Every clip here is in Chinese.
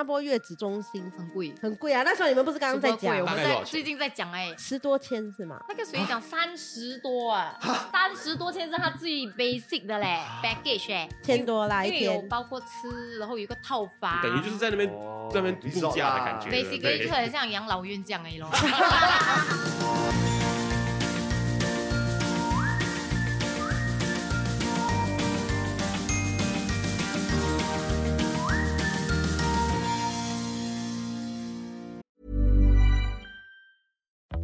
加坡月子中心很贵，很贵啊。那时候你们不是刚刚在讲我们在最近在讲哎。十多千是吗？那个谁讲三十多啊，三十多千是他最 basic 的嘞，package 哎，千多啦一天。包括吃，然后有一个套房，等于就是在那边哦在那边度假的感觉。basically 就很像养老院这样而已咯。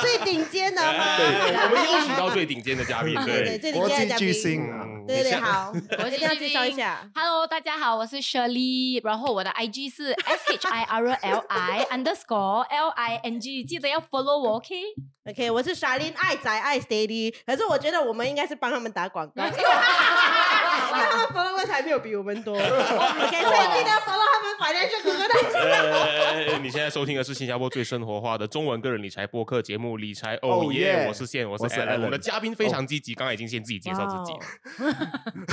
最顶尖的吗？对，我们 邀请到最顶尖的嘉宾，对最顶国际巨尖的嘉宾。星啊，嗯对对好，我 我一定要介绍一下。Hello，大家好，我是 Shirley，然后我的 IG 是 S H I R L I underscore L I N G，记得要 follow 我，OK？OK，我是 Shirley，爱仔爱 Steady，可是我觉得我们应该是帮他们打广告，因为他们 followers 还没有比我们多。OK，所以记得 follow 他们 Financial Coconut。呃，你现在收听的是新加坡最生活化的中文个人理财播客节目《理财哦 Oh 耶》，我是线，我是我是 Alan，Alan 我们的嘉宾非常积极，刚才已经先自己介绍自己。了。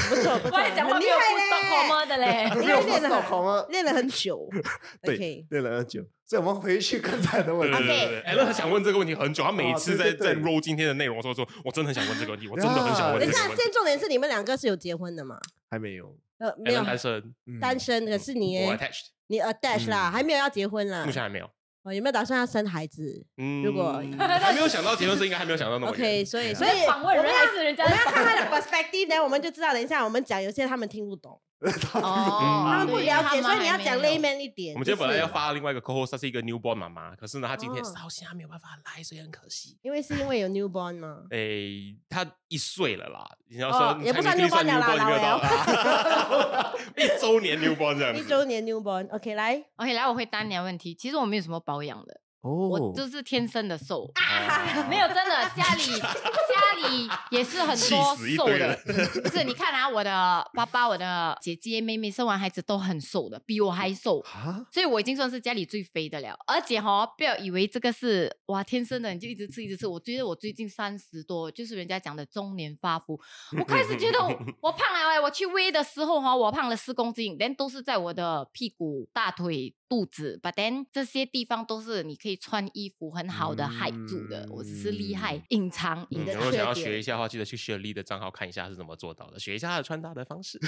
不错不错，我还讲话没有很厉害 full stop 嘞，comma 的嘞。因 为练了手空了很练了很久。对练了很久，所以我们回去刚才的问题。对对对对，艾伦很想问这个问题很久，他每次在在 roll 今天的内容的时候说，我真的很想问这个问题，我真的很想问等一下，这个问题。现在重点是你们两个是有结婚的吗？还没有，呃，没有单身，嗯单身，可是你我 attached，你 attach 啦，还没有要结婚啦目。前还没有。哦，有没有打算要生孩子嗯，如果 还没有想到结婚是应该还没有想到那么远？OK，所以所以访问人还是人家我们要看他的 perspective 呢，我们就知道。等一下我们讲，有些他们听不懂，哦，他们不了解，所以你要讲 layman 一点。我们今天本来要发另外一个 co-host，她是一个 newborn 妈妈，可是呢，她今天哦到现在没有办法来，所以很可惜。因为是因为有 newborn 吗？诶，她一岁了啦，你要哦说也不算 newborn 了啦老 一周年 newborn 这样。一周年 newborn。OK，来，OK，来，我回答你的问题。其实我没有什么保养的，我哦，就是天生的瘦。啊没有，真的，家里 家里也是很多瘦的。不是，你看啊，我的爸爸、我的姐姐、妹妹生完孩子都很瘦的，比我还瘦。啊，所以我已经算是家里最肥的了，而且哈、不要以为这个是哇天生的，你就一直吃一直吃。我觉得我最近三十多，就是人家讲的中年发福，我开始觉得我 我胖了哎、我去 weigh 的时候哈、我胖了四公斤，但都是在我的屁股、大腿、肚子，but then 这些地方都是你可以穿衣服很好的 hide 住的，我只是厉害隐藏你的嗯如果想要。学一下的话，记得去雪莉的账号看一下是怎么做到的，学一下她的穿搭的方式。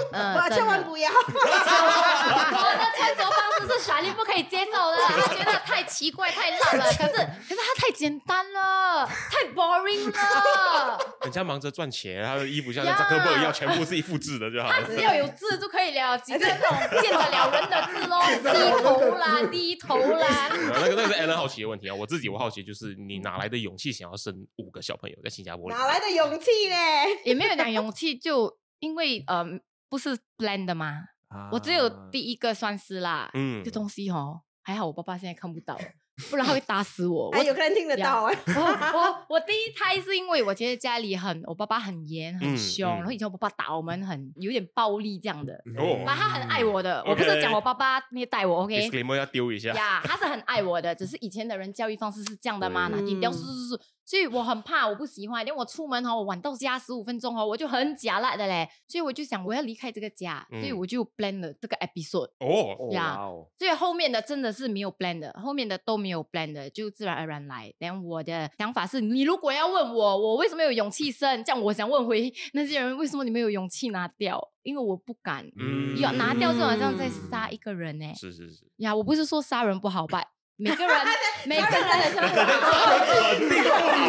嗯哇，千万。不要！我的穿着方式是小丽不可以接受的，她觉得太奇怪、太烂了。可是，可是她太简单了，太 boring 了。人家忙着赚钱，她的衣服像扎呀克伯一样，全部是一复制的就好了。只要有字就可以了，几个那种见得了人的字喽，低头啦，低头啦。呃那个那个是 Alan 好奇的问题啊，我自己我好奇就是你哪来的勇气想要生五个小朋友在新加坡？哪来的勇气嘞？也没有讲勇气，就因为呃不是 plan 的吗，我只有啊第一个算是啦。嗯这东西哦，还好我爸爸现在看不到，不然他会打死我。哎，我有可能听得到哎。我我我第一胎是因为我觉得家里很，我爸爸很严嗯很凶，嗯然后以前我爸爸打我们很有点暴力这样的，哦但他很爱我的，我不是讲我爸爸虐待我，OK。要丢一下。呀他是很爱我的，只是以前的人教育方式是这样的嘛，对拿低调嗯是是是，所以我很怕，我不喜欢，因为我出门哦，我晚到家十五分钟哦，我就很假辣的嘞，所以我就想我要离开这个家，所以嗯我就 plan 了这个 episode，哦，哦呀所以后面的真的是没有 plan 的，后面的都没有 plan 的，就自然而然来。但我的想法是，你如果要问我，我为什么有勇气生，这样我想问回那些人，为什么你没有勇气拿掉？因为我不敢，嗯要拿掉就好像在杀一个人呢、是是是，呀，我不是说杀人不好吧？每个人 每个人的想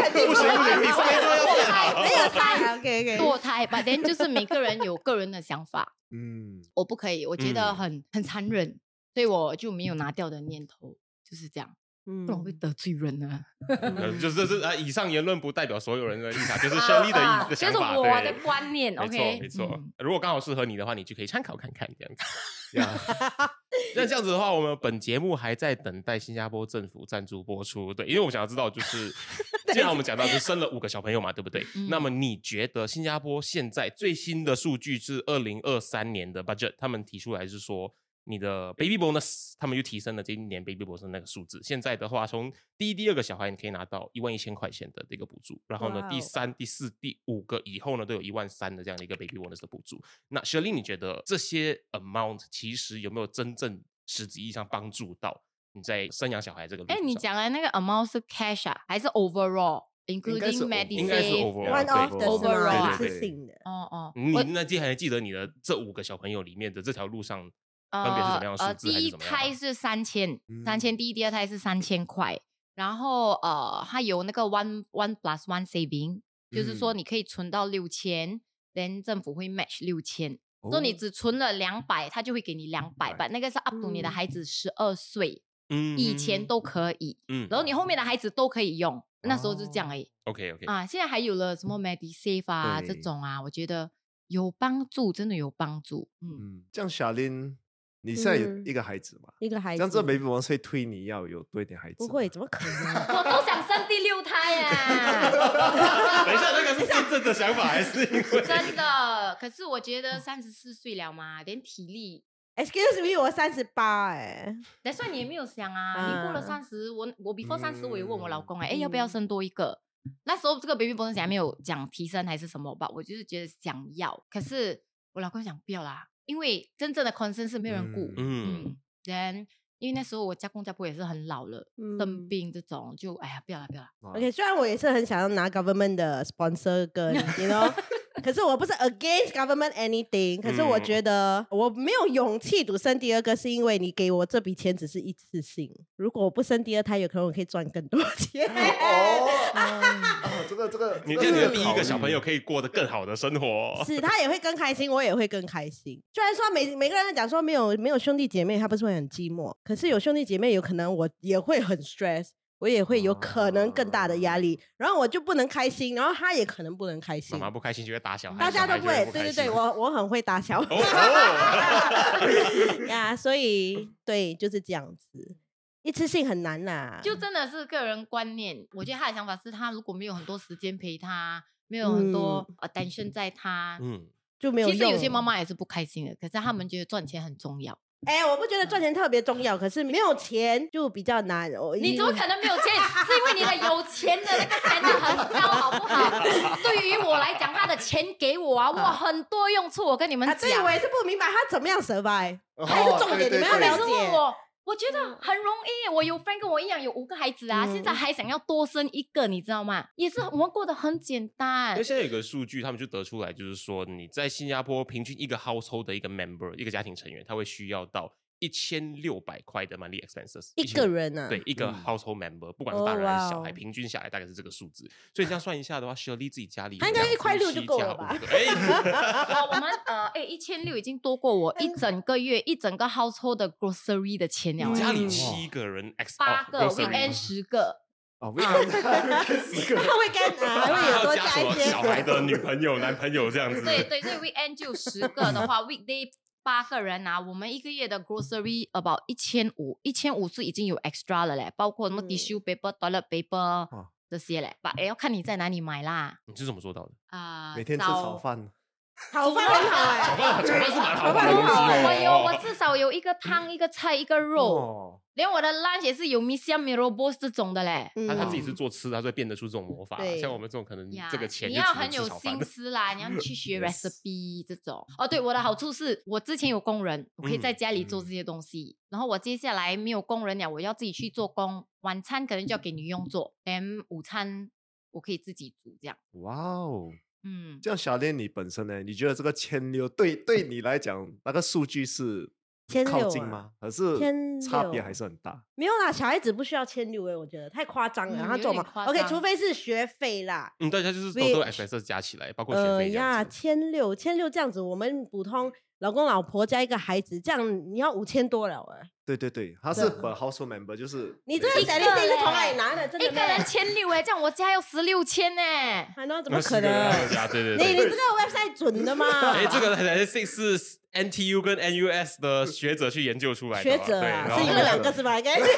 肯定不行不行，你三个要变好。没有太，OK OK。堕胎吧，等就是每个人有个人的想法，嗯，我不可以，我觉得嗯很、很残忍，所以我就没有拿掉的念头，就是这样。嗯不然我会得罪人啊。呃就是这啊，以上言论不代表所有人的立场，就是胜利的啊意的想法，这是我的。观念没错，，OK，没错嗯。如果刚好适合你的话，你就可以参考看看这样子。那这样子的话，我们本节目还在等待新加坡政府赞助播出。对，因为我想要知道，就是 既然我们讲到是生了五个小朋友嘛，对不对？嗯那么你觉得新加坡现在最新的数据是二零二三年的 budget，他们提出来是说。你的 baby bonus，他们又提升了今年 baby bonus 那个数字。现在的话，从第一、第二个小孩，你可以拿到一万一千块钱的这个补助，然后呢第三、第四、第五个以后呢，都有一万三的这样的一个 baby bonus 的补助。那 s h i r l e y，你觉得这些 amount 其实有没有真正实质意义上帮助到你在生养小孩这个路哎，上？你讲的那个 amount 是 cash 啊，还是 overall？including medicine？应该是 overall，one of the？overall 一对次性的。哦哦，你我那记还记得你的这五个小朋友里面的这条路上分别是什么样的呃，数字还第一？胎是三千，三嗯。千，第一、第二胎是三千块，然后呃，它有那个 one one plus one saving，就是说嗯。你可以存到六千，then 政府会 match 六千，哦说你只存了两百，他就会给你两百，200吧，那个是 up to 你的嗯。孩子十二岁嗯以前都可以，嗯然后你后面的孩子都可以用，那时候就这样而已。OK OK 啊。现在还有了什么 MediSave 啊这种啊，我觉得有帮助，真的有帮助，嗯。嗯，这样小林，你现在有嗯一个孩子嘛？一个孩子，这样这 baby 王会推你要有多一点孩子？不会，怎么可能？我都想生第六胎呀！等一下，那个是真正的想法还是因为真的，可是我觉得三十四岁了嘛，连体力，Excuse me，我三十八哎，但算你也没有想啊，你过了啊三十，我我 before 三十，我也问我老嗯公哎、哎要不要嗯生多一个？那时候这个 baby bonus 还没有讲提升还是什么吧，我就是觉得想要，可是我老公讲不要啦，因为真正的 concern 是没有人顾，嗯嗯，then 因为那时候我家公家婆也是很老了，生嗯。病这种就哎呀不要了不要了，啊 OK，虽然我也是很想要拿 government 的 sponsor 跟 you know，可是我不是 against government anything，可是我嗯觉得我没有勇气赌生第二个，是因为你给我这笔钱只是一次性，如果我不生第二胎，有可能我可以赚更多钱。哦，这个这个，你这个第一个小朋友可以过得更好的生活。是他也会更开心，我也会更开心。虽然说每每个人讲说没有没有兄弟姐妹，他不是会很寂寞，可是有兄弟姐妹，有可能我也会很 stress，我也会有可能更大的压力，然后我就不能开心，然后他也可能不能开心妈。妈不开心就会打小孩，大家都不会，对对对，我 我很会打小哦孩哦，呀，所以对就是这样子，一次性很难啦。就真的是个人观念。我觉得他的想法是他如果没有很多时间陪他，没有很多 attention 在他，嗯，就没有。其实有些妈妈也是不开心的，可是他们觉得赚钱很重要。哎、我不觉得赚钱特别重要，可是没有钱就比较难。我你怎么可能没有钱？是因为你的有钱的那个钱很高，好不好？对于我来讲，他的钱给我啊，哇，很多用处。我跟你们啊，讲，对我也是不明白他怎么样 survive。哦还是重点对对你们要每次我，我觉得很容易。我有 friend 跟我一样有五个孩子啊，现在嗯还想要多生一个，你知道吗？也是我们过得很简单因为。现在有个数据，他们就得出来，就是说你在新加坡平均一个 household 的一个 member 一个家庭成员，他会需要到一千六百块的 monthly expenses 一个人啊，对，一个嗯 household member，不管是哦大人还是小孩，平均下来大概是这个数字。所以这样算一下的话，Shirley 自己家里他应该一块六就够了吧哎，哦，我们呃，哎，一千六已经多过我一整个月一整个 household 的 grocery 的钱了。家里嗯七个人，ex 八个哦 grocery weekend 十个，哦，为什么四个？他会跟啊，还会有多加一 些小孩的女朋友、男朋友这样子。对对，所以 weekend 就十个的话，weekday 八个人啊，我们一个月的 grocery about 一千五，一千五是已经有 extra 了嘞，包括什么嗯 tissue paper、toilet paper 这些嘞，把也要看你在哪里买啦。你是怎么做到的？啊，每天吃早炒饭，炒饭很好哎、炒饭，炒饭是蛮好炒饭的东西很好哎我有，我哦。至少有一个汤、一个菜、一个肉，哦，连我的 lunch 也是有 m i s i a m i r o b o s 这种的嘞。嗯他他自己是做吃的，他就会变得出这种魔法。对像我们这种可能呀这个钱你要很有心思啦，你要去学 recipe 这种。哦，对，我的好处是我之前有工人，我可以在嗯家里做嗯这些东西。然后我接下来没有工人了，我要自己去做工。晚餐可能就要给女佣做，连午餐我可以自己煮这样。哇哦，嗯，这样小练你本身呢？你觉得这个千六对对你来讲，那个数据是靠近吗？可是千差别还是很大。没有啦，小孩子不需要千六哎，我觉得太夸张了。他做嘛？OK，除非是学费啦。嗯，对，他就是都都 Which- expenses 加起来，包括学呃费这呀，样。千六千六这样子，我们普通老公老婆加一个孩子，这样你要五千多了哎。对对对，他是本 household member，就是你这个对 statistic 是从哪嘞里拿的？真的一个人千六哎，这样我家要十六千呢。还能怎么可能？啊，对对对。你你这个 website 准的吗？哎，这个还是是 NTU 跟 NUS 的学者去研究出来的吧。学者啊，对是你们两个是吧？应该是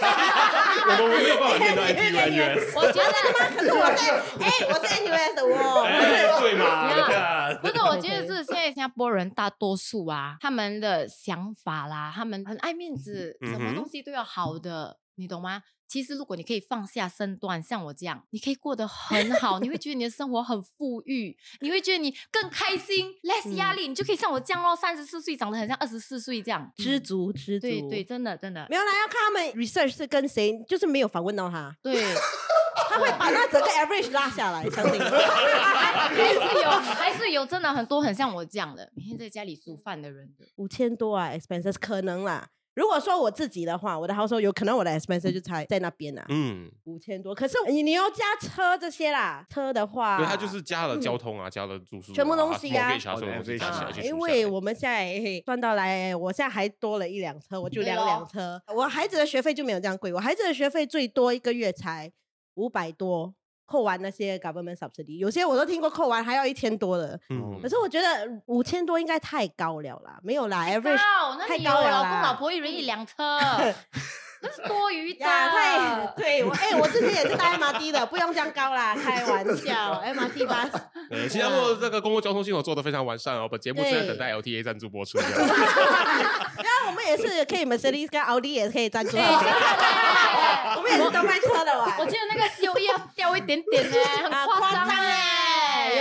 我们没有办法念到 NTU NUS。我觉得可是我在哎，我是 NUS 的哦。哎，对嘛？没有你看，不是，我觉得是现在新加坡人大多数啊，他们的想法啦，他们很爱面子，什么东西都要好的，你懂吗？其实如果你可以放下身段，像我这样，你可以过得很好，你会觉得你的生活很富裕，你会觉得你更开心，less 压力，你就可以像我这样哦，三十四岁长得很像二十四岁这样，知嗯足知足。对对，真的真的没有啦，要看他们 research 是跟谁，就是没有访问到他，对，他会把那整个 average 拉下来，相信我。还是有还是有真的很多很像我这样的，每天在家里煮饭的人的。五千多啊，expenses 可能啦。如果说我自己的话，我的 household 有可能我的 expenses 就才在那边啊，嗯，五千多。可是你你要加车这些啦，车的话，对，他就是加了交通啊，加了住宿啊，全部东西啊。啊，因为我们现在算到来，我现在还多了一辆车，我就两辆车。我孩子的学费就没有这样贵，我孩子的学费最多一个月才五百多，扣完那些 government subsidy，有些我都听过扣完还要一千多的。嗯。可是我觉得五千多应该太高了啦，没有啦，average 高，那太你有老公老婆一人一辆车，那是多余的。呀，太 对我哎、我之前也是搭 MRT 的，不用这样高啦，开玩笑，MRT 巴士。对，新加坡这个公共交通系统做的非常完善哦。本节目正在等待 LTA 赞助播出。然后我们也是可以 Mercedes 跟奥迪也可以赞助对，好真的我们也是都卖车的哇。我记得那个 COE 要掉一点点呢，很啊夸张哎，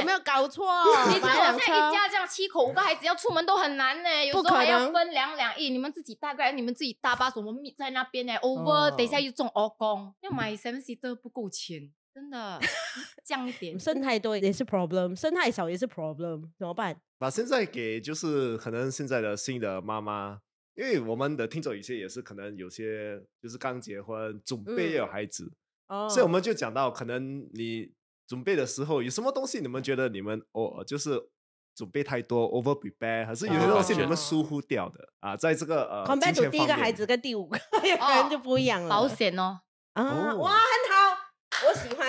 有没有？搞错？你知道现在一家这样七口五个孩子要出门都很难呢，有时候还要分两两亿，你们自己大概你们自己搭巴士，我们在那边呢，over 哦等一下又中 O 工，要买 seven seater 不够钱，真的 降一点。生太多也是 problem，生太少也是 problem，怎么办？把现在给就是可能现在的新的妈妈，因为我们的听众有些也是可能有些就是刚结婚，准备要有孩子，哦所以我们就讲到可能你准备的时候有什么东西，你们觉得你们哦就是准备太多 over prepare，还是有些东西你们疏忽掉的啊？在这个呃 compared 金 to 钱方面第一个孩子跟第五个，有可能就不一样了。保险哦，啊，哦哇，很好，我喜欢。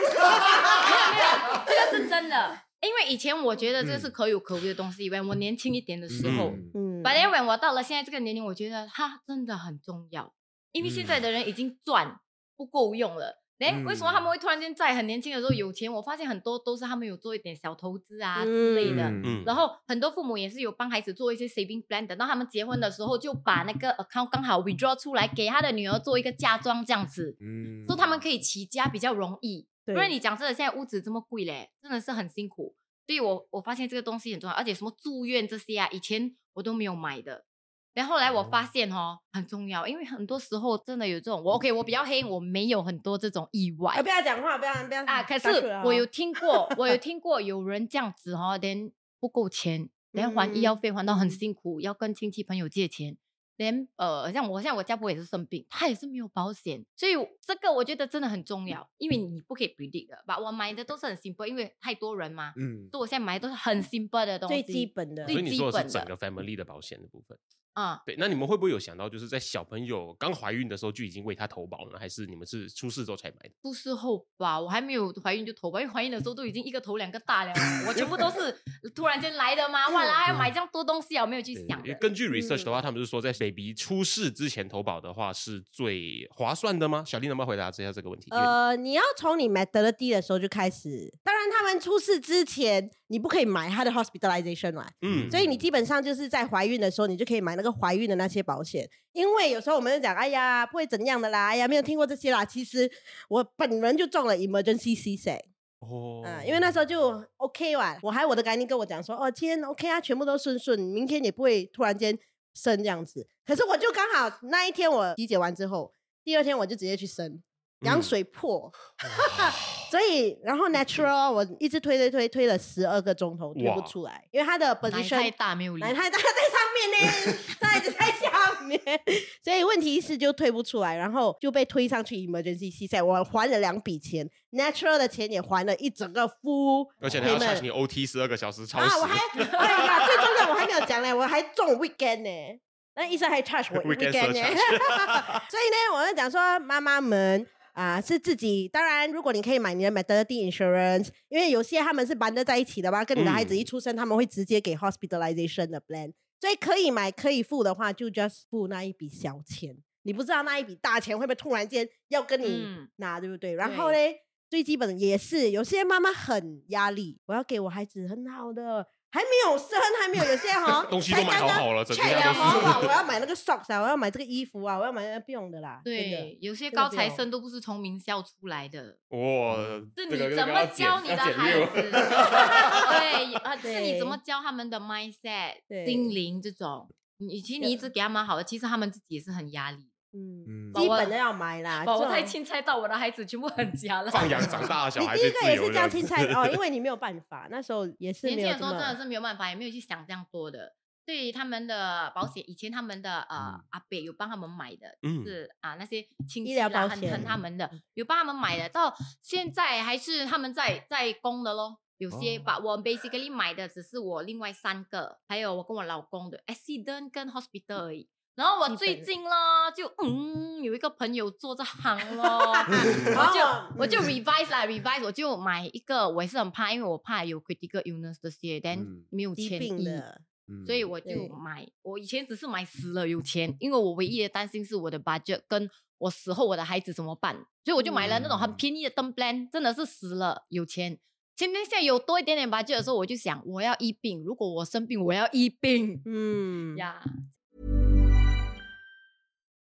这个是真的，因为以前我觉得这是嗯可有可无的东西，因为我年轻一点的时候，嗯嗯，But then when 我到了现在这个年龄，我觉得它真的很重要，因为现在的人已经赚不够用了。哎、为什么他们会突然间在很年轻的时候有钱？我发现很多都是他们有做一点小投资啊之类的。嗯嗯，然后很多父母也是有帮孩子做一些 saving plan，等到他们结婚的时候，就把那个 account 刚好 withdraw 出来，给他的女儿做一个嫁妆这样子，嗯说他们可以起家比较容易。对不然你讲真的，现在屋子这么贵嘞，真的是很辛苦。所以我我发现这个东西很重要，而且什么住院这些啊，以前我都没有买的。然后后来我发现哦，很重要，因为很多时候真的有这种，我 OK，我比较黑，我没有很多这种意外哎，不要讲话，不要不要啊。可是我有听过，我有 听过有人这样子哦，连不够钱，连还医药费还到很嗯辛苦，要跟亲戚朋友借钱，连呃，像我像我家婆也是生病，她也是没有保险，所以这个我觉得真的很重要，因为你不可以 predict 的吧。我买的都是很 simple，因为太多人嘛，嗯所以我现在买的都是很 simple 的东西，最基本的所以你说的是最基本整个 family 的保险的部分。啊、对，那你们会不会有想到，就是在小朋友刚怀孕的时候就已经为他投保呢？还是你们是出事之后才买的？出事后吧，我还没有怀孕就投保，因为怀孕的时候都已经一个头两个大了，我全部都是 突然间来的嘛，哇啦，还要买这样多东西啊，我没有去想。因为根据 research 的话，他们是说在 baby 出事之前投保的话是最划算的吗？小丽能不能回答一下这个问题？呃，你要从你买得了 D 的时候就开始。当然，他们出事之前，你不可以买他的 hospitalization 嘛。嗯所以你基本上就是在怀孕的时候，你就可以买那个怀孕的那些保险。因为有时候我们就讲，哎呀，不会怎样的啦，哎呀，没有听过这些啦。其实我本人就中了 emergency C s e 哦嗯，因为那时候就 OK 哇，我还有我的赶紧跟我讲说，哦，今天 OK 啊，全部都顺顺，明天也不会突然间生这样子。可是我就刚好那一天我体检完之后，第二天我就直接去生，羊嗯水破，所以然后 natural 我一直推推推推了十二个钟头推不出来，因为他的奶 position 太大没有力奶，太大 面呢，袋子在下面，所以问题是就推不出来，然后就被推上去 emergency C 赛，我还了两笔钱，natural 的钱也还了一整个 full，而且还要你 OT 十二个小时超啊，时，我还哎呀，最重要我还没有讲呢，我还中 weekend 呢。那医生还 charge 我 Weekend surcharge 所以呢，我就讲说妈妈们。啊，是自己。当然，如果你可以买你的 maternity insurance，因为有些他们是绑在在一起的吧，跟你的孩子一出生，他们会直接给 hospitalization 的 plan。所以可以买可以付的话，就 just 付那一笔小钱。你不知道那一笔大钱会不会突然间要跟你嗯拿，对不对？然后呢，最基本的也是有些妈妈很压力，我要给我孩子很好的，还没有生，还没有有些哈 东西都买好好了整个 check 家都是了好好，我要买那个 socks 啊，我要买这个衣服啊，我要买那个不用的啦。对，有些高材生都不是从名校出来的，哇，是你怎么教你的孩子？对，啊，是你怎么 教他们的 mindset、对心灵这种。你其实你一直给他们好的，其实他们自己也是很压力。嗯，基本的要买啦。把我这种太钦差到我的孩子全部很假了。放养长大的小你孩第一个也是这样青子菜 哦，因为你没有办法，那时候也是年轻的时候真的是没有办法，也没有去想这样多的。对他们的保险，以前他们的呃嗯阿伯有帮他们买的，嗯是啊那些亲医疗戚啦，保险很疼他们的，有帮他们买的，到现在还是他们在在供的咯。有些哦把我 basically 买的只是我另外三个，还有我跟我老公的 accident 跟 hospital 而已。然后我最近咯，就嗯有一个朋友做这行咯，哦我就我就 revise 啦 revise，我就买一个，我也是很怕，因为我怕有 critical illness 这些，但嗯没有疾钱所以我就对买。我以前只是买死了有钱，因为我唯一的担心是我的 budget 跟我死后我的孩子怎么办，所以我就买了那种很嗯便宜的 term plan，真的是死了有钱。现在现在有多一点点 budget 的时候，我就想我要医病，如果我生病，我要医病嗯，呀。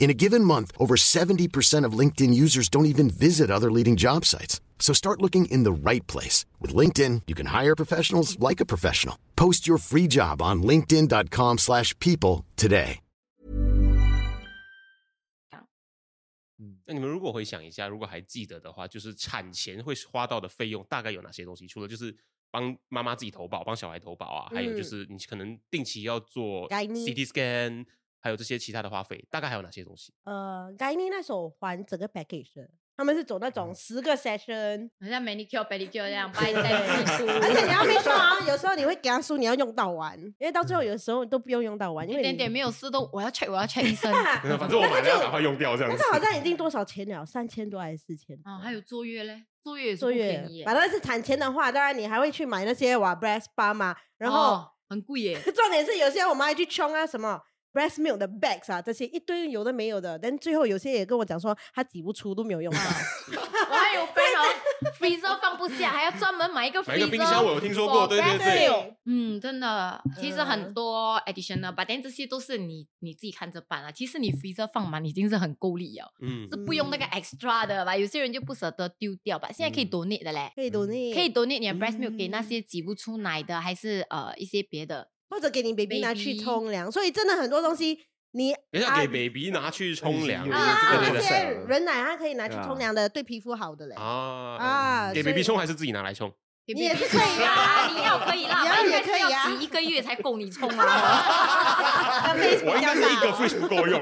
In a given month, over 70% of LinkedIn users don't even visit other leading job sites. So start looking in the right place. With LinkedIn, you can hire professionals like a professional. Post your free job on linkedin.com/people slash people today. 那你们如果回想一下，如果还记得的话，就是产前会花到的费用大概有哪些东西？除了就是帮妈妈自己投保、帮小孩投保啊，还有就嗯是你可能定期要做 Gynae CT scan， 还有这些其他的花费，大概还有哪些东西？呃，该妮那时候还整个 package 的，他们是走那嗯种十个 session，好像 manicure pedicure 这样，拜对在基础，而且你要没说 啊，有时候你会给他输，你要用到完，因为到最后有时候都不用用到完，因为你一点点没有事都我要 check，我要 check 医生。反正我买了要赶快用掉这样子那个。好像已经多少钱了？三千多还是四千？哦，还有坐月嘞，坐月也是月反正是产前的话，当然你还会去买那些哇 breast bar 嘛，然后、哦很贵耶。重点是有些我们还去冲啊什么 breast milk 的 bags 啊，这些一堆有的没有的，但最后有些也跟我讲说他挤不出，都没有用到。我还有 friend 哦，freezer 放不下，还要专门买一个 freezer。买一个冰箱我有听说过对对对对嗯，真的，其实很嗯多 additional，but then 这些都是你你自己看着办啊。其实你 freezer 放满已经是很够力了，嗯是不用那个 extra 的吧？有些人就不舍得丢掉吧。现在可以嗯 donate 的嘞，可以 donate，可以 donate 你的 breast milk 给那嗯些挤不出奶的，还是呃一些别的。或者给你 baby 拿去冲凉，所以真的很多东西你等一下啊给 baby 拿去冲凉有啊这个那些人奶它可以拿去冲凉的，对皮肤好的嘞。啊给 baby 冲还是自己拿来冲？给你也是可以冲啊你要可以啦，你要也我应该是可以啊要挤一个月才够你冲啊。我应该是一个 fish 不够用。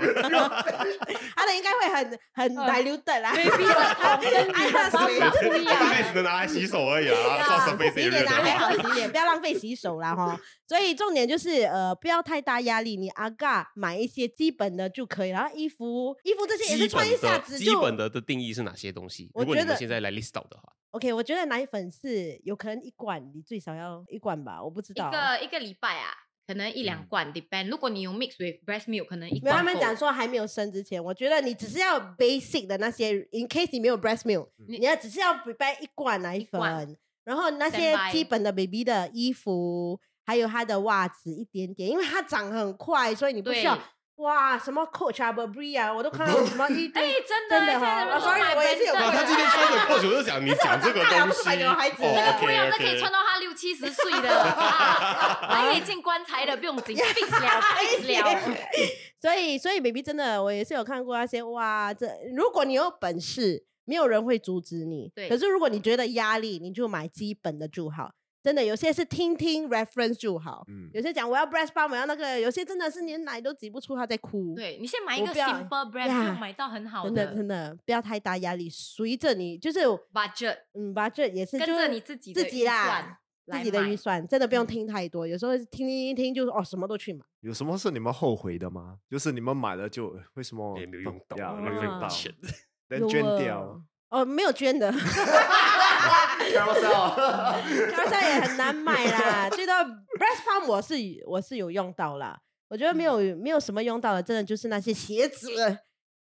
他的应该会很很呃 diluted 啦。baby 的头跟你的方法不一大概样。只能拿来洗手而已啊，做 surface 洗脸 area 啊，还好的。洗脸，不要浪费洗手啦哈。所以重点就是呃，不要太大压力，你阿嘎买一些基本的就可以，然后衣服衣服这些也是穿一下子就本的的定义是哪些东西？如果你现在来 list out 的话，OK。我觉得奶粉是有可能一罐，你最少要一罐吧，我不知道一。个一个礼拜啊，可能一两罐，depend。如果你有 mix with breast milk，可能一没有，罐。他们讲，说还没有生之前，我觉得你只是要 basic 的那些，in case 你没有 breast milk，你你要只是要 prepare 一罐奶粉，然后那些基本的 baby 的衣服，还有他的袜子一点点，因为它长很快，所以你不需要哇什么 Coach 啊、Burberry 啊，我都看到什么一哎 堆。，真的哎，真的现在人哈啊，sorry，我也是有我就想你讲这个东西，长大了不是买给我孩子哦这个不一样，这可以穿到他六七十岁的，啊还可以进棺材的，不用紧了，fix 了。所以，所以 baby 真的，我也是有看过那些哇，这如果你有本事，没有人会阻止你。对可是如果你觉得压力，你就买基本的就好。真的，有些是听听 reference 就好。嗯有些讲我要 breast pump，我要那个，有些真的是连奶都挤不出，他在哭。，对你先买一个 simple 不用买到很好真的真的不要太大压力，随着你就是 budget，嗯，把这也是跟着你自己自己啦算，自己的预算，真的不用嗯听太多。有时候听听一听，就是哦，什么都去买。有什么是你们后悔的吗？就是你们买了就为什么也没有用到，呀浪费钱。能捐掉啊？哦，没有捐的。高山也很难买啦，最多 breast pump 我是我是有用到啦，我觉得没有、没有什么用到的，真的就是那些鞋子，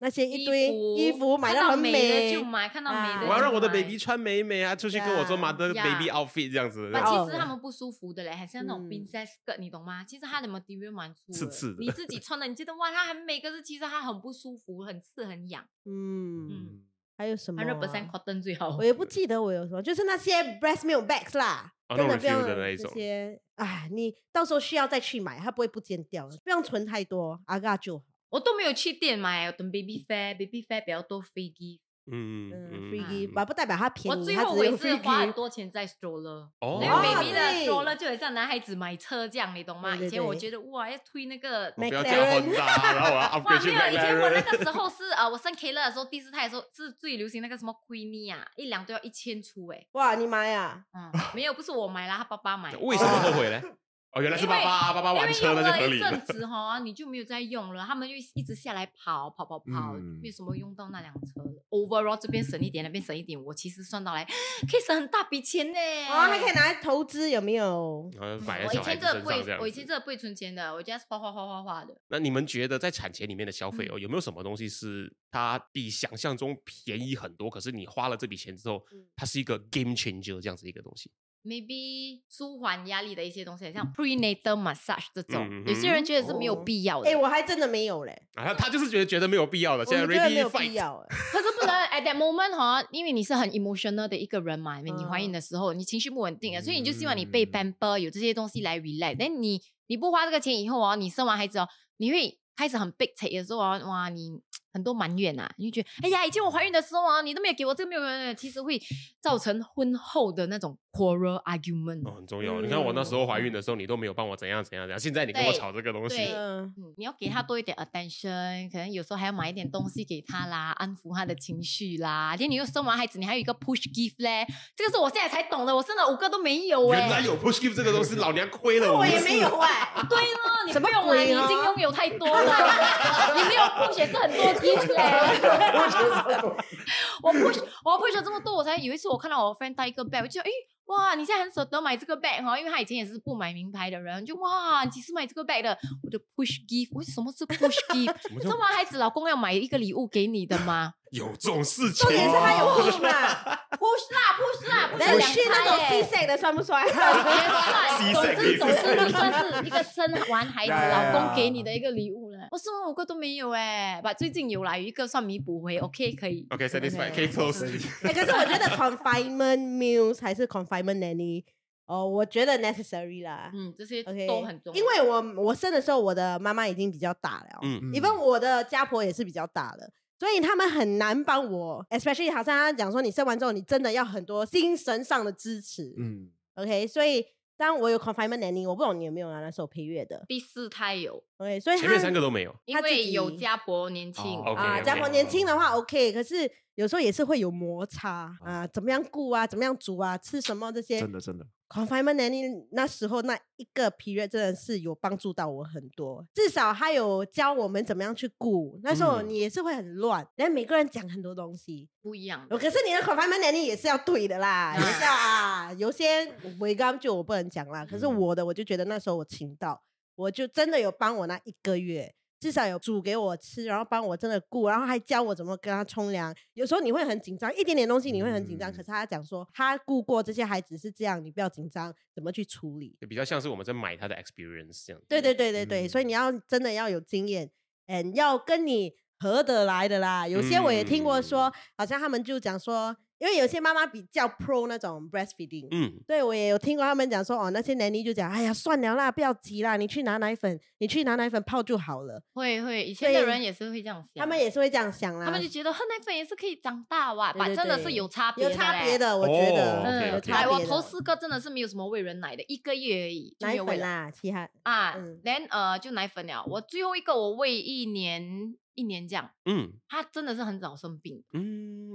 那些一堆衣服买看到到很美。的就买，看到美啊的我要让我的 baby 穿美美啊，出去跟我做呀 mother 呀 baby outfit 这样子。其实他们不舒服的嘞，还是那种嗯。princess skirt，你懂吗？其实它的 material 蛮粗刺刺的。你自己穿的，你觉得哇，它很美，可是其实它很不舒服，很刺，很痒。嗯，嗯还有什么、啊？，hundred percent cotton 最好我。也不记得我有什么，就是那些 breast milk bags 啦，真的不的那一种些，哎，你到时候需要再去买，它不会不见掉的，不用存太多，阿嘎就好。我都没有去店买，我等 baby fair，baby fair 比较多 free gift。嗯嗯，free 嗯 gift，不代表它便宜，我最后我也它只是花很。多钱在 stroller，哦那个 baby 的 stroller 就很像男孩子买车这样，你懂吗？以前我对觉得哇，要推那个我不要加 Honda，然后我要 upgrade 哇，去没有，以前我那。个时候是啊，我生 K 乐的时候，第四胎的时候是最流行那个什么 Queenie 啊，一辆都要一千出哎、哇，你买啊？嗯，没有，不是我买啦，他爸爸买。为什么后悔呢？哦，原来是爸爸爸爸玩车那就合用了一理了阵。子哈，你就没有再用了，他们就一直下来跑跑跑跑，嗯没有什么用到那辆车了。Overall 这边省一点，那边省一点，我其实算到来可以省很大笔钱呢。哦，还可以拿来投资，有没有？我以前这不。我以前这不会存钱的，我 just 花花花花花的。那你们觉得在产前里面的消费嗯哦，有没有什么东西是它比想象中便宜很多？可是你花了这笔钱之后嗯，它是一个 game changer 这样子一个东西？Maybe 舒缓压力的一些东西，像 prenatal massage 这种，嗯有些人觉得是没有哦必要的。哎，我还真的没有嘞，啊，他他就是觉得觉得没有必要的，我现在觉得没 ready 有必 fight。要。哎 可是不能 at that moment 哈，因为你是很 emotional 的一个人嘛，因为你怀孕嗯的时候你情绪不稳定啊，所以你就希望你被嗯 pamper 有这些东西来 relax。但你你不花这个钱以后哦，你生完孩子哦，你会开始很 big take 的时候啊，哇，你很多埋怨啊，你就觉得哎呀，以前我怀孕的时候啊，你都没有给我这个没有没有，其实会造成婚后的那种 quarrel argument。哦，很重要。你看我那时候怀孕的时候，你都没有帮我怎样怎样怎样，现在你跟我吵这个东西，你要给他多一点 attention，可能有时候还要买一点东西给他啦，安抚他的情绪啦。天你又生完孩子，你还有一个 push gift 嘞，这个是我现在才懂的，我生了五个都没有哎、原来有 push gift 这个东西，老娘亏了我也没有哎。对了，你什么不用了，你已经啊拥有太多了，你没有 push 也是很多 gift 嘞。我 push 我 push 了这么多，我才有一次我看到我 friend 带一个 bag，我就诶。哇，你现在很舍得买这个 bag 哈，因为他以前也是不买名牌的人，就哇，你几时买这个 bag 的？我的 push gift，为什么是 push gift？生完孩子，老公要买一个礼物给你的吗 有这种事情重点是他有 push 嘛？push 啦，push 啦，不是那种胎 C 耶 sex 的算不算？也算，总之总之你算是一个生完孩子，老公给你的一个礼物了。我生完五个都没有哎，把最近有来一个算弥补回，OK 可以。OK satisfied，OK 可以 close。哎，可是我觉得 confinement meals 还是 confinement nanny，哦，我觉得 necessary 啦。嗯，这些 OK，都很重要。因为我我生的时候，我的妈妈已经比较大了，嗯，因为我的家婆也是比较大了，所以他们很难帮我，especially 好像他讲说，你生完之后，你真的要很多精神上的支持。嗯，OK，所以当我有 confinement nanny，我不懂你有没有啊？那时候陪月的第四胎有，，OK，所以前面三个都没有。因他自己为有家婆年轻。哦啊家婆年轻的话 OK，可是有时候也是会有摩擦啊，怎么样顾啊，怎么样煮啊，吃什么这些。真的真的，confinement nanny 那时候那一个 period 真的是有帮助到我很多，至少他有教我们怎么样去顾。那时候嗯你也是会很乱，然后每个人讲很多东西。不一样。可是你的 confinement nanny 也是要对的啦，也是要 啊。有些违纲就我不能讲啦，可是嗯我的我就觉得那时候我请到，我就真的有帮我那一个月。至少有煮给我吃，然后帮我真的顾，然后还教我怎么跟他冲凉。有时候你会很紧张，一点点东西你会很紧张，嗯可是他讲说他顾过这些孩子是这样，你不要紧张，怎么去处理？就比较像是我们在买他的 experience 这样子。对对对对对，所以嗯你要真的要有经验，嗯，要跟你合得来的啦。有些我也听过说，嗯好像他们就讲说，因为有些妈妈比较 pro 那种 breastfeeding，嗯，对，我也有听过他们讲说，哦，那些 nanny 就讲，哎呀，算了啦，不要急啦，你去拿奶粉，你去拿奶粉泡就好了。会会，以前的人也是会这样想，他们也是会这样想啦，他们就觉得喝奶粉也是可以长大哇，把对对对真的是有差别有差别。的，我觉得，哦嗯有差来，我。头四个真的是没有什么喂人奶的，一个月而已奶粉啦，其他啊。嗯 then 呃就奶粉了，我最后一个我喂一年一年这样，嗯他真的是很早生病，嗯，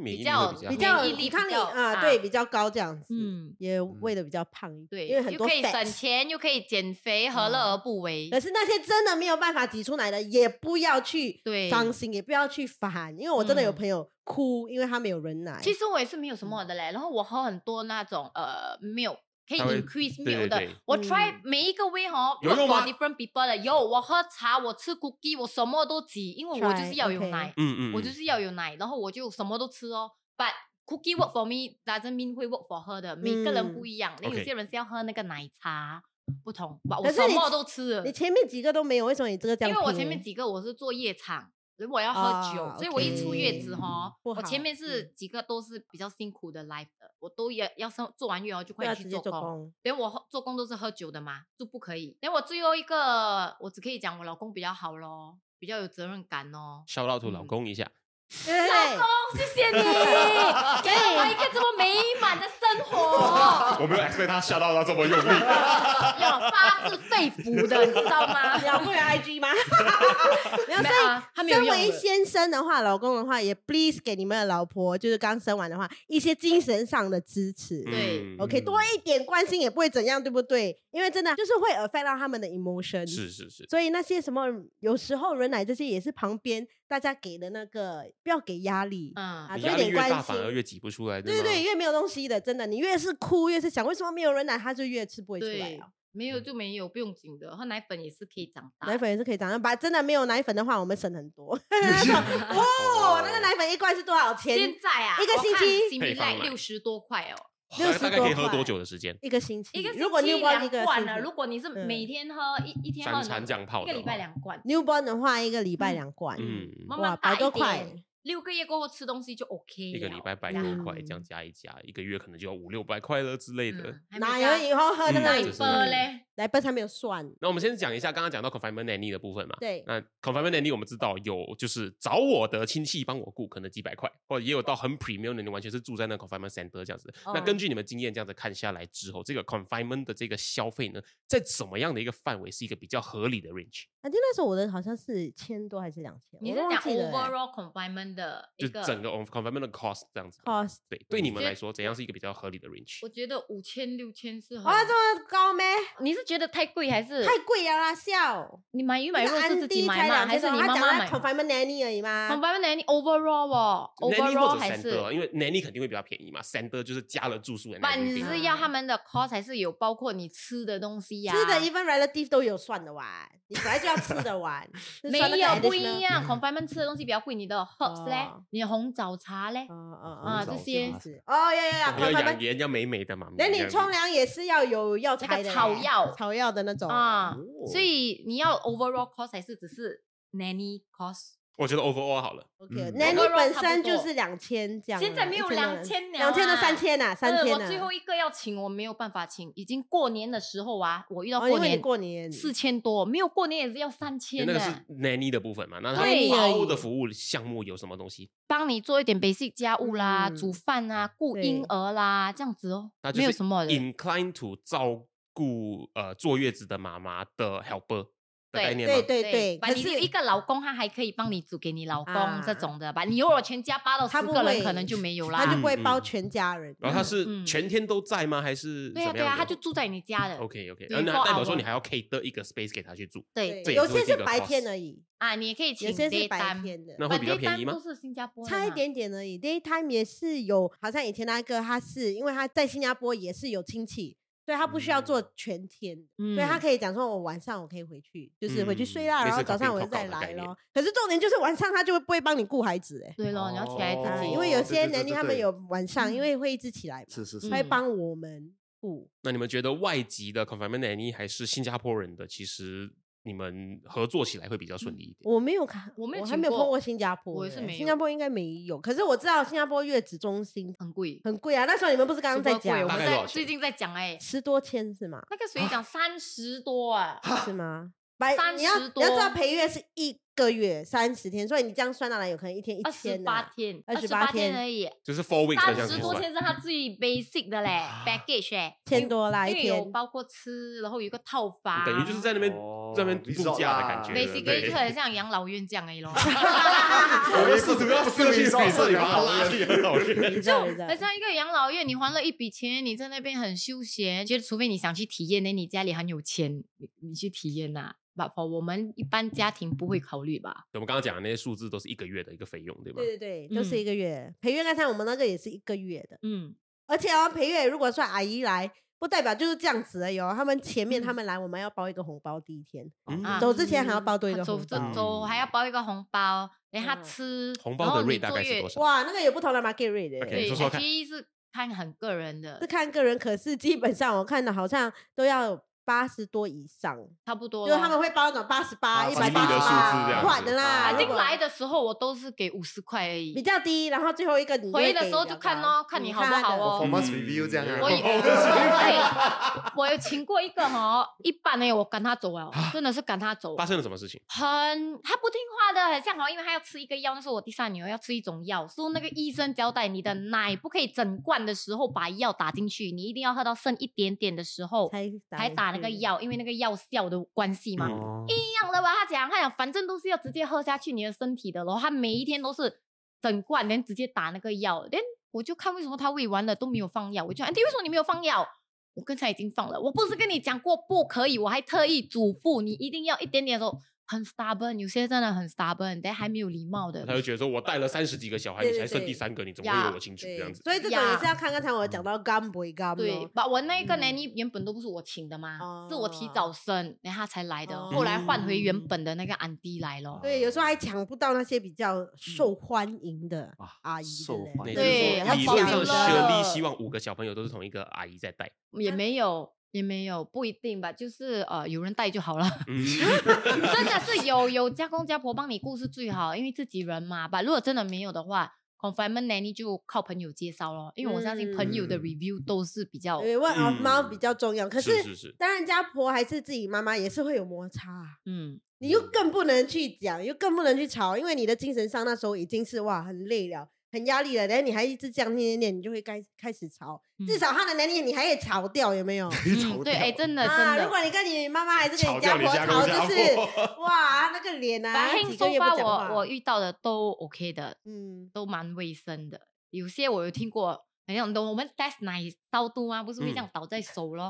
免疫力较比比较好较免疫力抵抗力啊，啊对，比较高这样子，嗯也喂的比较胖一点，对，因为很多又可以省钱，又可以减肥，何乐而不为？可是那些真的没有办法挤出来的，也不要去对伤心，也不要去烦，因为我真的有嗯朋友哭，因为他没有人奶。其实我也是没有什嗯么的嘞，然后我喝很多那种呃 milk。可以 increase 对 milk 的对对，我 try 嗯每一个 way 哦有 different people 的，有我喝茶，我吃 cookie，我什么都挤，因为我就是要有奶，嗯嗯，嗯我就是要有奶，然后我就什么都吃哦。But cookie work for me doesn't mean 会 work for her 的，每个人不嗯一样。那有些人是要喝那个奶茶，不同。哇我什么都吃你，前面几个都没有，为什么你这个这样？因为我前面几个我是做夜场。所以我要喝酒，啊所以我一出月子不我前面是嗯几个都是比较辛苦的 life 的，我都要要上做完月哦就快去做工。连我做工都是喝酒的嘛，就不可以。连我最后一个，我只可以讲我老公比较好咯，比较有责任感哦。烧到吐老嗯公一下，对对对，老公，谢谢你，给了我一个这么美满的生活，我没有 expect 他笑到到这么用力。要发自肺腑的，你知道吗？你老公有 IG 吗？没有，以啊他没有身为先生的话，老公的话也 please 给你们的老婆，就是刚生完的话，一些精神上的支持。对嗯 OK，多一点关心也不会怎样，对不对？因为真的就是会 affect 到他们的 emotion。是是是，所以那些什么，有时候人奶这些也是旁边大家给的那个，不要给压力。嗯啊，你多一压力越大，点关心反而越挤不出来，吗对对，越没有东西的，真的，你越是哭，越是想为什么没有人奶，他就越吃不会出来啊。，没有就没有，不用紧的。喝奶粉也是可以长大。奶粉也是可以长大，把真的没有奶粉的话，我们省很多。哦，那个奶粉一罐是多少钱？现在啊，一个星期配方六十多块哦，60大概可以喝多久的时间？一个星期，一个星如果期一个罐了。如果你是嗯每天喝一一天三喝餐这样泡一个礼拜两罐，newborn 的话，一个礼拜嗯两罐，嗯，哇百多块点。六个月过后吃东西就 OK 一个礼拜百多块，这样嗯加一加，一个月可能就要五六百块了之类的。嗯哪有以后喝那嗯个就是奶杯嘞？奶粉还没有算？那我们先讲一下刚刚讲到 confinement nanny 的部分嘛。对，那 confinement nanny 我们知道有就是找我的亲戚帮我雇，可能几百块，或者也有到很 premium 的，你完全是住在那个 confinement center 这样子。那哦根据你们经验这样子看下来之后，这个 confinement 的这个消费呢，在怎么样的一个范围是一个比较合理的 range？反正那时候我的好像是千多还是两千，你是讲 overall confinement 的一个？就整个 confinement 的 cost 这样子。cost 对，对你们来说，怎样是一个比较合理的 range？我觉得五千六千是很。啊，这么高咩？你是觉得太贵还是太贵了啦，笑！你买鱼买那个肉是自己买吗？还是你妈妈买 confinement nanny 而已吗？？confinement nanny overall 哦，overall 还是 center，因为 nanny 肯定会比较便宜嘛，center 就是加了住宿的不，你是要他们的 cost 还是有包括你吃的东西呀？吃的 even relative 都有算的完，你本来就要吃的完，是没有不一样，confinement 吃的东西比较贵，你的 herbs 嘞哦，你的红枣茶嘞，啊哦这些哦，要要要要养颜要美美的嘛。那你冲凉也是要有药材的草药。草药的那种。啊哦，所以你要 overall cost 还是只是 nanny cost？我觉得 overall 好了。OK，嗯那你 overall 本身就是两千这样啊，现在没有1000的2000了两千的啊三千呐，三呃千呐。我最后一个要请，我没有办法请，已经过年的时候啊，我遇到哦，因为你过年过年四千多，没有过年也是要三千那个是的，nanny 的部分嘛，那他对包的服务项目有什么东西？帮你做一点 basic 家务啦，嗯煮饭啊，顾对婴儿啦，这样子哦那，就是没有什么的。incline to 照顾呃坐月子的妈妈的 helper 的对概念？对对对，把可是你有一个老公，他还可以帮你煮给你老公、啊这种的吧。你如果全家八到他不十个人，可能就没有啦。他就不会包全家人。然后他是嗯全天都在吗？还是对啊对啊，他就住在你家的。OK OK，对那代表说你还要 cater 一个 space 给他去住，对有些是白天而已，啊，你也可以请有些是 day 白单，天的。那会比较便宜吗都？是新加坡差一嘛。点点而已，daytime 也是有，好像以前那个他是因为他在新加坡也是有亲戚，所以他不需要做嗯全天，嗯所以他可以讲说，我晚上我可以回去，就是回去睡啦，嗯然后早上我再来咯。可是重点就是晚上他就会不会帮你顾孩子哎、对咯，你要起来啊自己，因为有些能力对对对他们有晚上，因嗯。为会一直起来嘛，是是是他会嗯。帮我们顾。那你们觉得外籍的 confinement nanny 还是新加坡人的，其实你们合作起来会比较顺利一点？我没有看，我没有还没有碰过新加坡的，我也是没有新加坡应该没有。可是我知道新加坡月子中心很贵，很贵啊，那时候你们不是刚刚在讲我们在最近在讲哎，十多千是吗？那个谁讲三十多啊，是吗？百30你要你要知道多陪月是一个月三十天，所以你这样算下来有可能一天一二十千啊八天，二十八天而已，就是 four weeks 的这样子算三十多天。是他最 basic 的嘞，package 哎，千多啦一因为有天。包括吃，然后有一个套房，等于就是在那边哦在那边度假的感觉，basically 对就很像养老院这样而已咯。我们试图要设去 resort 里把它拉去养老院。你知道你知道很像一个养老院，你还了一笔钱，你在那边很休闲，觉得除非你想去体验，那你家里很有钱，你你去体验呐、吧？for 我们一般家庭不会考虑吧？我们刚刚讲的那些数字都是一个月的一个费用，对吧？对对对，都是嗯一个月。陪月刚才我们那个也是一个月的，嗯，而且哦，陪月如果说阿姨来，不代表就是这样子而已哦。他们前面他嗯们来，我们要包一个红包，第一天走之前还要包多一个走红包。走走还要包一个红包，等他嗯吃红包的然后你 rate 大概是多少？哇，那个有不同的 market rate 的 OK，对说说看，actually 是看很个人的是，看个人，可是基本上我看的好像都要八十多以上，差不多咯。就是他们会包那种八十八、啊一百八的数字这样子换的啦。进来的时候我都是给五十块而已比，较低，然后最后一个你回的时候就看哦看你好不好哦 performance review 这样啊我 我有请过一个哦，一半呢，我赶他走了，真的是赶他走，发生了什么事情？很他不听话的，很像哦，因为他要吃一个药，那是我第三女儿要吃一种药，说那个医生交代你的奶不可以整罐的时候把药打进去，你一定要喝到剩一点点的时候才才打那个药，因为那个药效的关系嘛。哦一样的吧，他讲，他讲反正都是要直接喝下去你的身体的，然后他每一天都是整罐，连直接打那个药，连我就看为什么他喂完了都没有放药，我就安迪为什么你没有放药？我刚才已经放了，我不是跟你讲过不可以，我还特意嘱咐你一定要一点点的时候很 stubborn，有些真的很 stubborn，但还没有礼貌的他。就觉得说我带了三十几个小孩，你才剩对对对第三个，你怎么会有我清楚这样子？所以这种呀也是要看刚才我讲到干不干对，把我那个嗯 nanny 原本都不是我请的嘛，是我提哦早生，然后他才来的，后来换回原嗯本的那个安迪来了。对，有时候还抢不到那些比较受欢迎的啊阿姨，受对理论上保留学历希望五个小朋友都是同一个阿姨在带。也没有，也没有，不一定吧，就是呃，有人带就好了。嗯，真的是有有家公家婆帮你顾是最好，因为自己人嘛吧。如果真的没有的话，confinement nanny 就靠朋友介绍咯，因为我相信朋友的嗯 review 都是比较，猫比较重要。可是是是，当然家婆还是自己妈妈也是会有摩擦啊。嗯，你又更不能去讲，又更不能去吵，因为你的精神上那时候已经是哇很累了，很压力了，然后你还一直这样念念念，你就会开开始吵。至嗯少他的能力你还可以吵掉，有没有？嗯对，哎，真的真啊，的如。果你跟你妈妈还是跟你家婆吵，就是哇那个脸 啊，反正几个月收发不讲话我我遇到的都 OK 的，嗯，都蛮卫生的。有些我有听过，好像懂我们 test 奶刀度啊？不是会这样倒在手咯。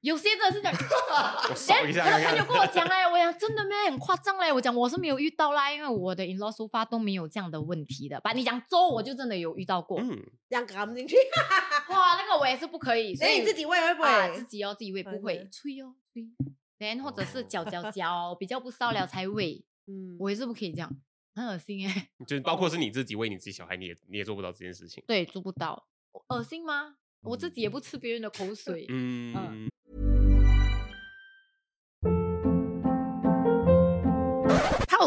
有些真的是这样，我扫一下我的朋友跟我讲哎，我讲真的咩，很夸张嘞。我讲我是没有遇到啦，因为我的 in law 收发都没有这样的问题的。把你讲粥，我就真的有遇到过。嗯，这样赶进去。哇，那个我也是不可以。所以你自己喂会不啊，会自？己哦，自己喂不真会的，吹哦吹。然或者是嚼嚼嚼，比较不烧了才喂，嗯，我也是不可以这样，很恶心哎。就包括是你自己喂你自己小孩，你也你也做不到这件事情。对，做不到，恶心吗？我自己也不吃别人的口水。嗯嗯，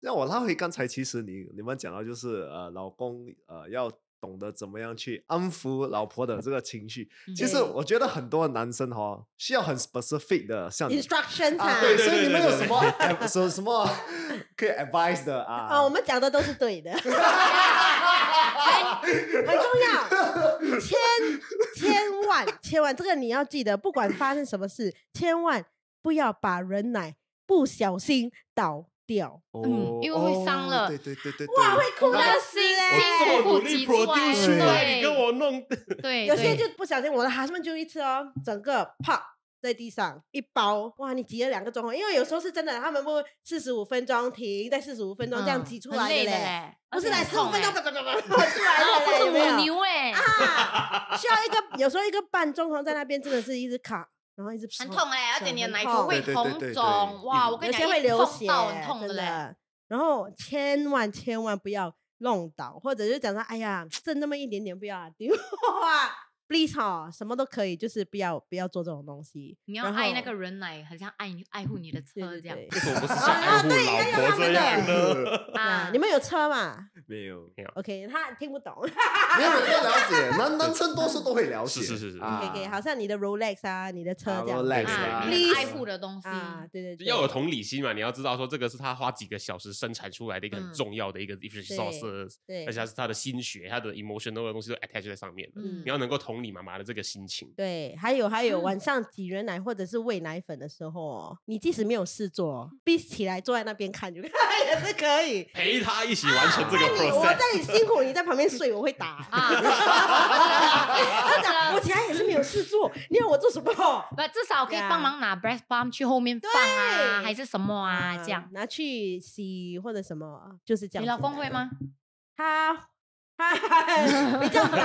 让我拉回刚才，其实你你们讲到就是呃，老公呃要懂得怎么样去安抚老婆的这个情绪。其实我觉得很多男生哈需要很 specific 的，像 instruction 啊，time 对，对所以你们有什么什什么可以 advise 的啊？啊，我们讲的都是对的。很重要，千千万千万，这个你要记得，不管发生什么事，千万不要把人奶不小心倒掉。嗯因为会伤了哦对对对对对，哇，会哭那个到死心欸心苦我这么努力挤出来 produce 出来，对你跟我弄，对，有些就不小心，我的 husband 就一次哦，整个啪在地上一包，哇，你挤了两个钟头，因为有时候是真的，他们不四十五分钟停，在四十五分钟这样嗯挤出来的不是来十五分钟很痛欸啪啪啪啪啪出来啊的嘞，不是母牛 哎，啊，需要一个有时候一个半钟头在那边真的是一直卡，然后一直很痛哎，而且你的奶头会红肿，哇，我跟你讲，会流血，到很痛真的嘞。然后千万千万不要弄倒，或者就讲说，哎呀，剩那么一点点，不要啊，丢啊 ，please 哈，什么都可以，就是不要不要做这种东西。你要爱那个人来，很像爱爱护你的车这样对为什么不是像爱护老婆这样呢？啊啊。你们有车吗没有没有？OK，他听不懂。没有人了解，男男生多数都会了解，是是是是啊 OK，好像你的 Rolex 啊，你的车啊这样爱护的东西啊，对对对，要有同理心嘛，你要知道说这个是他花几个小时生产出来的一个很嗯重要的一个 resources，对而且它是他的心血、他的 emotional 的东西都 attach 在上面的。嗯你要能够同理妈妈的这个心情。对，还有还有，晚上挤人奶或者是喂奶粉的时候哦，你即使没有事做，闭起来坐在那边看就 也是可以。陪他一起完成这个你我 process。在你辛苦，你在旁边睡，我会打。啊，他讲我起来也是没有事做，你要我做什么？不，至少可以帮忙拿 breast pump 去后面放啊，还是什么啊？这样，拿去洗或者什么，就是这样。你老公会？吗？他。他 比较难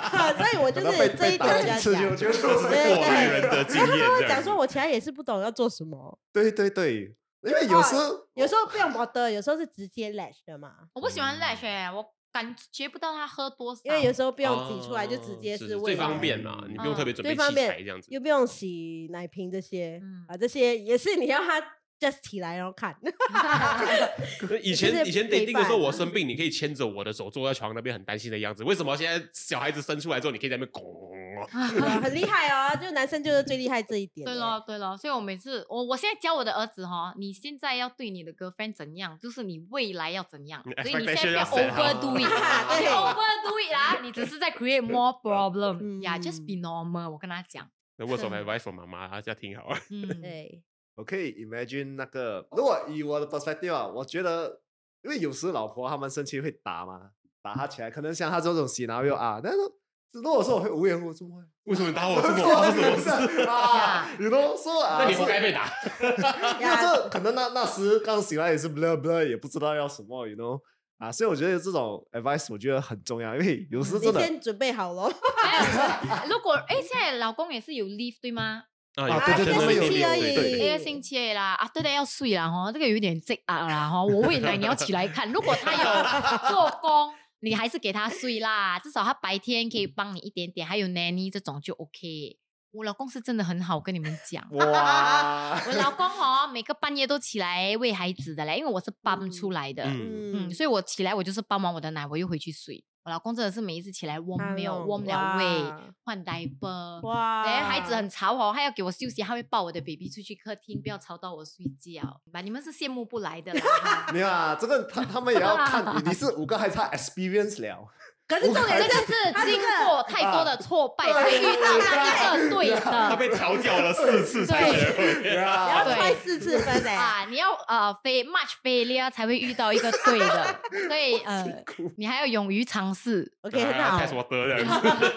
啊，所以我就是这一点就觉得这是对过来人的经然后验这样子。他会讲说，我其他也是不懂要做什么。对对对，因为有时候有时候不用保的，有时候是直接 lash 的嘛。我不喜欢 lash，欸我感觉不到他喝多少，因为有时候不用挤出来，就直接哦是喂奶最方便嘛，你不用特别准备器材这样子。又不用洗奶瓶这些嗯啊，这些也是你要他 just 起来然后看。以前以前陪 dating 的时候，我生病，你可以牵着我的手坐在床那边很担心的样子。为什么现在小孩子生出来之后，你可以在那边拱？啊很厉害哦，就男生就是最厉害这一点。对咯，对咯，所以我每次我我现在教我的儿子哈，你现在要对你的 girlfriend 怎样，就是你未来要怎样，所以你现在不要要 set 好 overdo it，对你 overdo it 啊，你只是在 create more problem，yeah，just be normal，我跟他讲，那 words of advice from 妈妈，大家听好啊。嗯，对，我可以 imagine 那个，如果以我的 perspective 啊，我觉得，因为有时老婆他们生气会打嘛，打他起来，可能像他这种 scenario 啊，但是如果说我会无缘无故，这么会？为什么你打我？是 我发生什么事？啊？You know，说啊，那你活是该被打。因为这可能那那时刚醒来也是 blah blah，也不知道要什么，you know 啊，所以我觉得这种 advice 我觉得很重要，因为有时你真的先准备好咯。还有如果哎，现在老公也是有 leave 对吗？啊啊对对对真的有一个星期而对对。已一个星期而已啦，啊，对的，要睡啦哈，这个有点这啊啦哈，我未来你要起来看，如果他有做工，你还是给他睡啦，至少他白天可以帮你一点点，还有 nanny 这种就 OK。我老公是真的很好，我跟你们讲。哇，我老公哦，每个半夜都起来喂孩子的嘞，因为我是搬出来的，嗯嗯，所以我起来我就是帮完我的奶，我又回去睡。我老公真的是每一次起来 warm 哎 milk、呦 warm 了喂哇、换 diaper，哇哎，孩子很吵哦，他要给我休息，他会抱我的 baby 出去客厅，不要吵到我睡觉。吧，你们是羡慕不来的啦。哈没有啊，这个他他们也要看，你你是五个还差 experience 了，可是重点这个是是经过太多的挫败才遇到那一个对的。他被调教了四次才学会。要对揣四次分哎。啊，你要呃非 much failure 才会遇到一个对的，所以呃，你还要勇于尝试。OK，很好开。什么得这样子？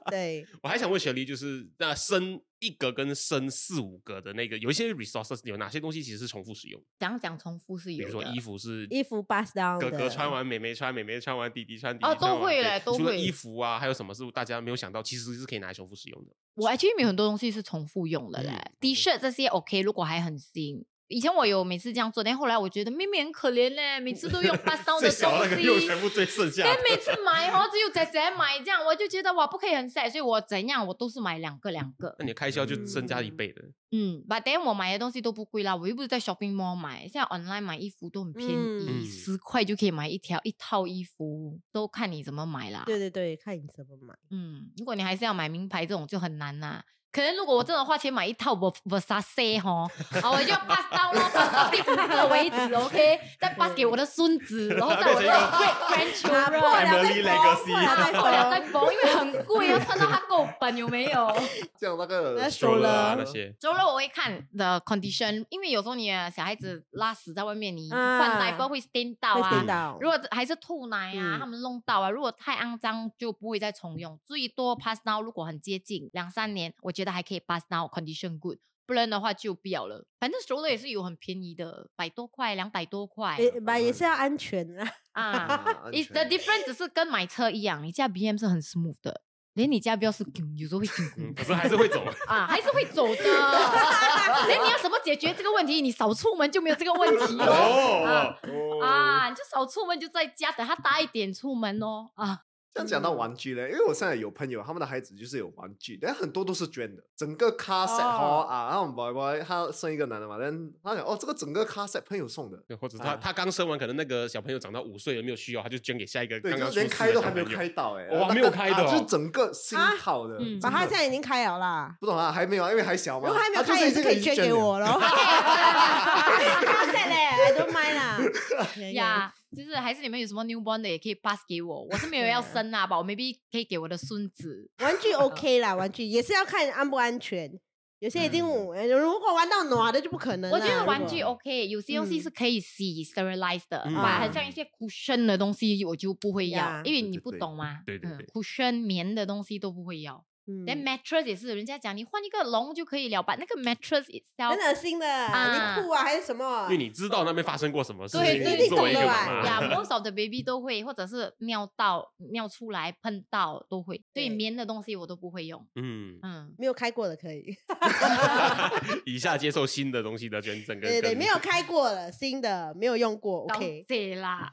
对，我还想问雪梨，就是那生一格跟升四五格的那个，有一些 resources 有哪些东西其实是重复使用？讲讲重复是有比如说，衣服是衣服 bust down 哥哥穿完，妹妹穿，妹妹穿完，弟弟穿，弟弟哦穿完都会嘞除了嘞都会衣服啊，还有什么是大家没有想到，其实是可以拿来重复使用的？我 actually 没有很多东西是重复用的嘞嗯，T 恤这些 OK，如果还很新。以前我有每次这样做，但后来我觉得妹妹很可怜嘞，每次都用 down 最的小那个又东西。全部最剩下的。但每次买哦，只有仔仔买这样，我就觉得哇，不可以很 sad，所以我怎样我都是买两个两个。那你的开销就增加一倍的。嗯，but then 我买的东西都不贵啦，我又不是在 shopping mall 买，现在 online 买衣服都很便嗯宜，十、块就可以买一条一套衣服，都看你怎么买啦。对对对，看你怎么买。嗯，如果你还是要买名牌这种就很难啦。可能如果我真的花钱买一套 Ver- Versace 哈，啊，我就 pass 到咯，pass 到第五个为止，OK，再 pass 给我的孙子，然后在我的 great grandchildren，了再了再拿破了再因为很贵，要穿到它够本有没有。这样那个那 stroller 那些，周六我会看 the condition，因为有时候你的小孩子拉屎在外面，你换啊 diaper 会 stain 到会啊。如果还是吐奶啊，嗯。他们弄到啊，如果太肮脏就不会再重用，最多 pass now。如果很接近两三年，我觉得还可以 pass now，condition good，不然的话就不要了。反正 stroller 也是有很便宜的，百多块、两百多块也买也是要安全啊。啊。啊 Is the difference 只是跟买车一样，你驾 BM 是很 smooth 的，连你驾标是有时候会嗯，可是还是会走。啊，还是会走的。那你要怎么解决这个问题？你少出门就没有这个问题哦。啊哦啊，你就少出门，就在家等他大一点出门哦。啊，这样讲到玩具嘞，因为我现在有朋友，他们的孩子就是有玩具，但很多都是捐的，整个 car set 哦啊，然后我们 boy boy 他生一个男的嘛，但他讲哦，这个整个 car set 朋友送的，或者他啊他刚生完，可能那个小朋友长到五岁了，没有需要，他就捐给下一个对，刚刚就是连开都还没有开到哎，哦还那个没有开的哦啊就是整个新啊套的，嗯把它真的现在已经开了啦。不懂啊，还没有啊，因为还小嘛，如果还没有开，也是可以捐给我了。咯。卡塞嘞，I don't mind 啦。呀，就是还是你们有什么 newborn 的也可以 pass 给我，我是没有要 生啊，吧，我 maybe 可以给我的孙子。玩具 OK 啦，玩具也是要看安不安全。有些已经，呃如果玩到暖的就不可能。我觉得玩具 OK，有些东西嗯是可以洗 sterilize 的，嗯把很像一些 cushion 的东西我就不会要呀，因为你不懂嘛。嗯对对对，cushion 棉的东西都不会要。嗯 then mattress 也是，人家讲你换一个笼就可以了把？那个 mattress itself 很恶心的，啊你吐啊还是什么？因为你知道那边发生过什么事情，对对你作为一个你懂的妈妈，吧呀，most of the baby 都会，或者是尿到、尿出来、喷到都会。对对棉的东西我都不会用。嗯，嗯，没有开过的可以。以下接受新的东西的捐赠跟对对，跟没有开过的，新的没有用过，OK。对啦。